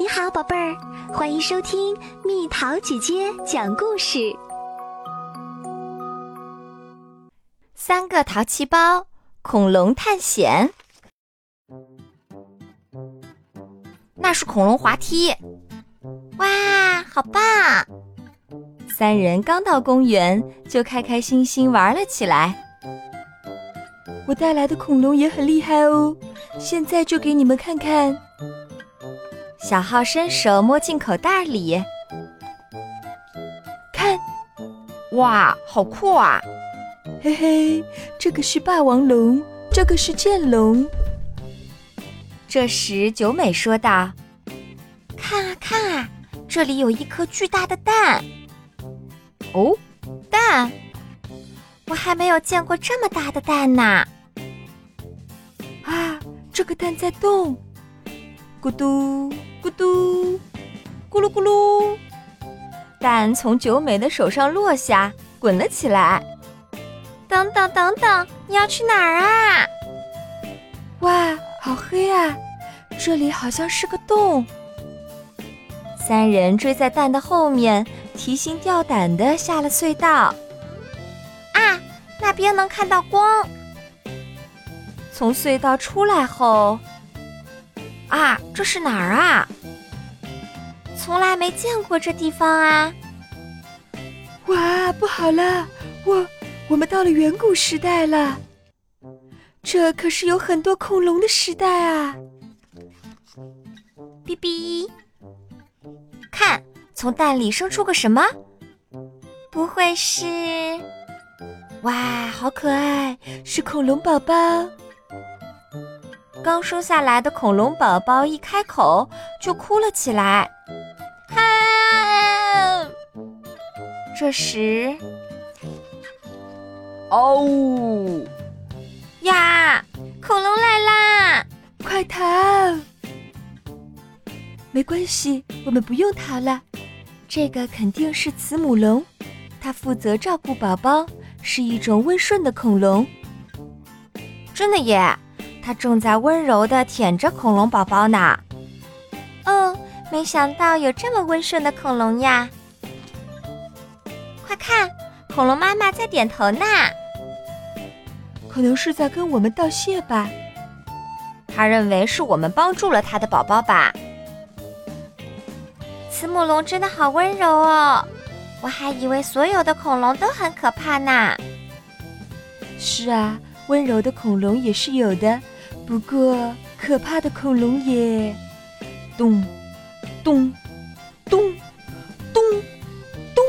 你好，宝贝儿，欢迎收听蜜桃姐姐讲故事。三个淘气包，恐龙探险。那是恐龙滑梯，哇，好棒！三人刚到公园，就开开心心玩了起来。我带来的恐龙也很厉害哦，现在就给你们看看。小浩伸手摸进口袋里，看，哇，好酷啊！嘿嘿，这个是霸王龙，这个是剑龙。这时，九美说道：“看啊看啊，这里有一颗巨大的蛋。哦，蛋，我还没有见过这么大的蛋呢。啊，这个蛋在动，咕嘟咕嘟，咕噜咕噜，蛋从九美的手上落下，滚了起来。等等等等，你要去哪儿啊？哇！好黑啊！这里好像是个洞。三人追在蛋的后面，提心吊胆的下了隧道。啊，那边能看到光。从隧道出来后，啊，这是哪儿啊？从来没见过这地方啊！哇，不好了，我我们到了远古时代了。这可是有很多恐龙的时代啊！哔哔，看，从蛋里生出个什么？不会是……哇，好可爱，是恐龙宝宝！刚生下来的恐龙宝宝一开口就哭了起来。啊！这时，哦。呀！恐龙来啦！快逃！没关系，我们不用逃了。这个肯定是慈母龙，它负责照顾宝宝，是一种温顺的恐龙。真的耶！它正在温柔地舔着恐龙宝宝呢。哦，没想到有这么温顺的恐龙呀！快看，恐龙妈妈在点头呢。可能是在跟我们道谢吧。他认为是我们帮助了他的宝宝吧。慈母龙真的好温柔哦，我还以为所有的恐龙都很可怕呢。是啊，温柔的恐龙也是有的，不过可怕的恐龙也……咚，咚，咚，咚，咚，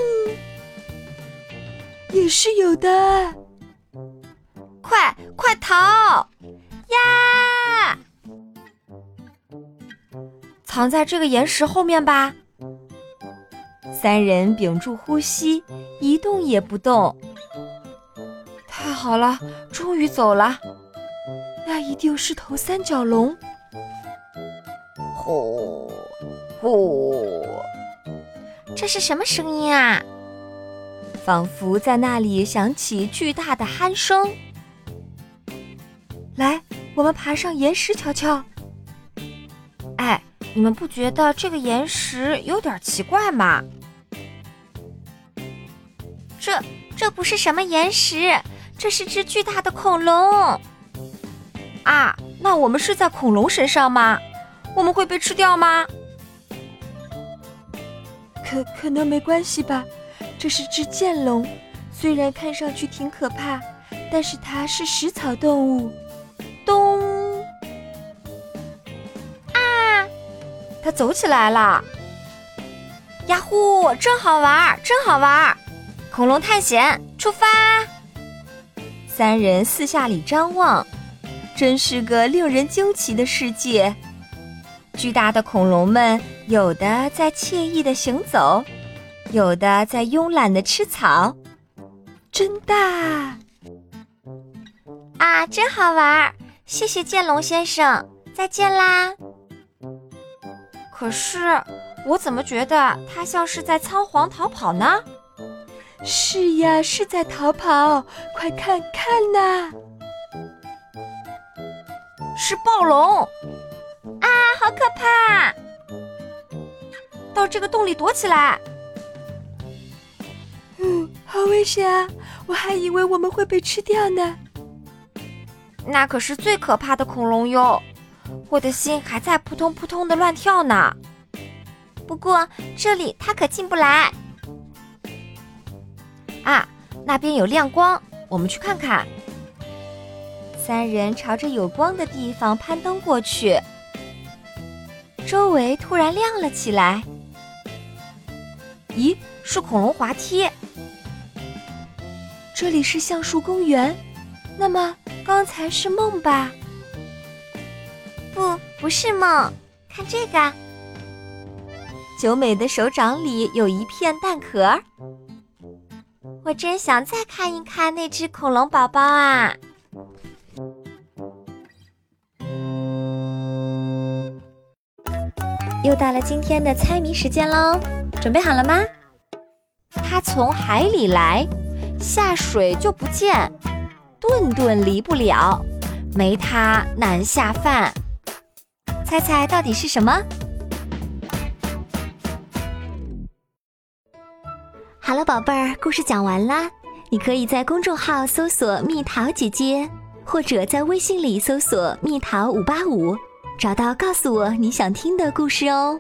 也是有的。快快逃呀！藏在这个岩石后面吧。三人屏住呼吸，一动也不动。太好了，终于走了。那一定是头三角龙。呼呼，这是什么声音啊？仿佛在那里响起巨大的鼾声。来，我们爬上岩石瞧瞧。哎，你们不觉得这个岩石有点奇怪吗？这这不是什么岩石，这是只巨大的恐龙。啊，那我们是在恐龙身上吗？我们会被吃掉吗？可可能没关系吧。这是只剑龙，虽然看上去挺可怕，但是它是食草动物。咚！啊，它走起来了！呀呼，真好玩，真好玩！恐龙探险出发！三人四下里张望，真是个令人惊奇的世界。巨大的恐龙们，有的在惬意的行走，有的在慵懒的吃草，真大！啊，真好玩儿！谢谢剑龙先生，再见啦。可是我怎么觉得它像是在仓皇逃跑呢？是呀，是在逃跑，快看看呐！是暴龙！啊，好可怕！到这个洞里躲起来。嗯，好危险啊！我还以为我们会被吃掉呢。那可是最可怕的恐龙哟，我的心还在扑通扑通的乱跳呢。不过这里它可进不来。啊，那边有亮光，我们去看看。三人朝着有光的地方攀登过去，周围突然亮了起来。咦，是恐龙滑梯。这里是橡树公园，那么刚才是梦吧？不，不是梦。看这个，九美的手掌里有一片蛋壳。我真想再看一看那只恐龙宝宝啊！又到了今天的猜谜时间喽，准备好了吗？它从海里来。下水就不见，顿顿离不了，没它难下饭。猜猜到底是什么？好了，宝贝儿，故事讲完啦。你可以在公众号搜索“蜜桃姐姐”，或者在微信里搜索“蜜桃五八五”，找到告诉我你想听的故事哦。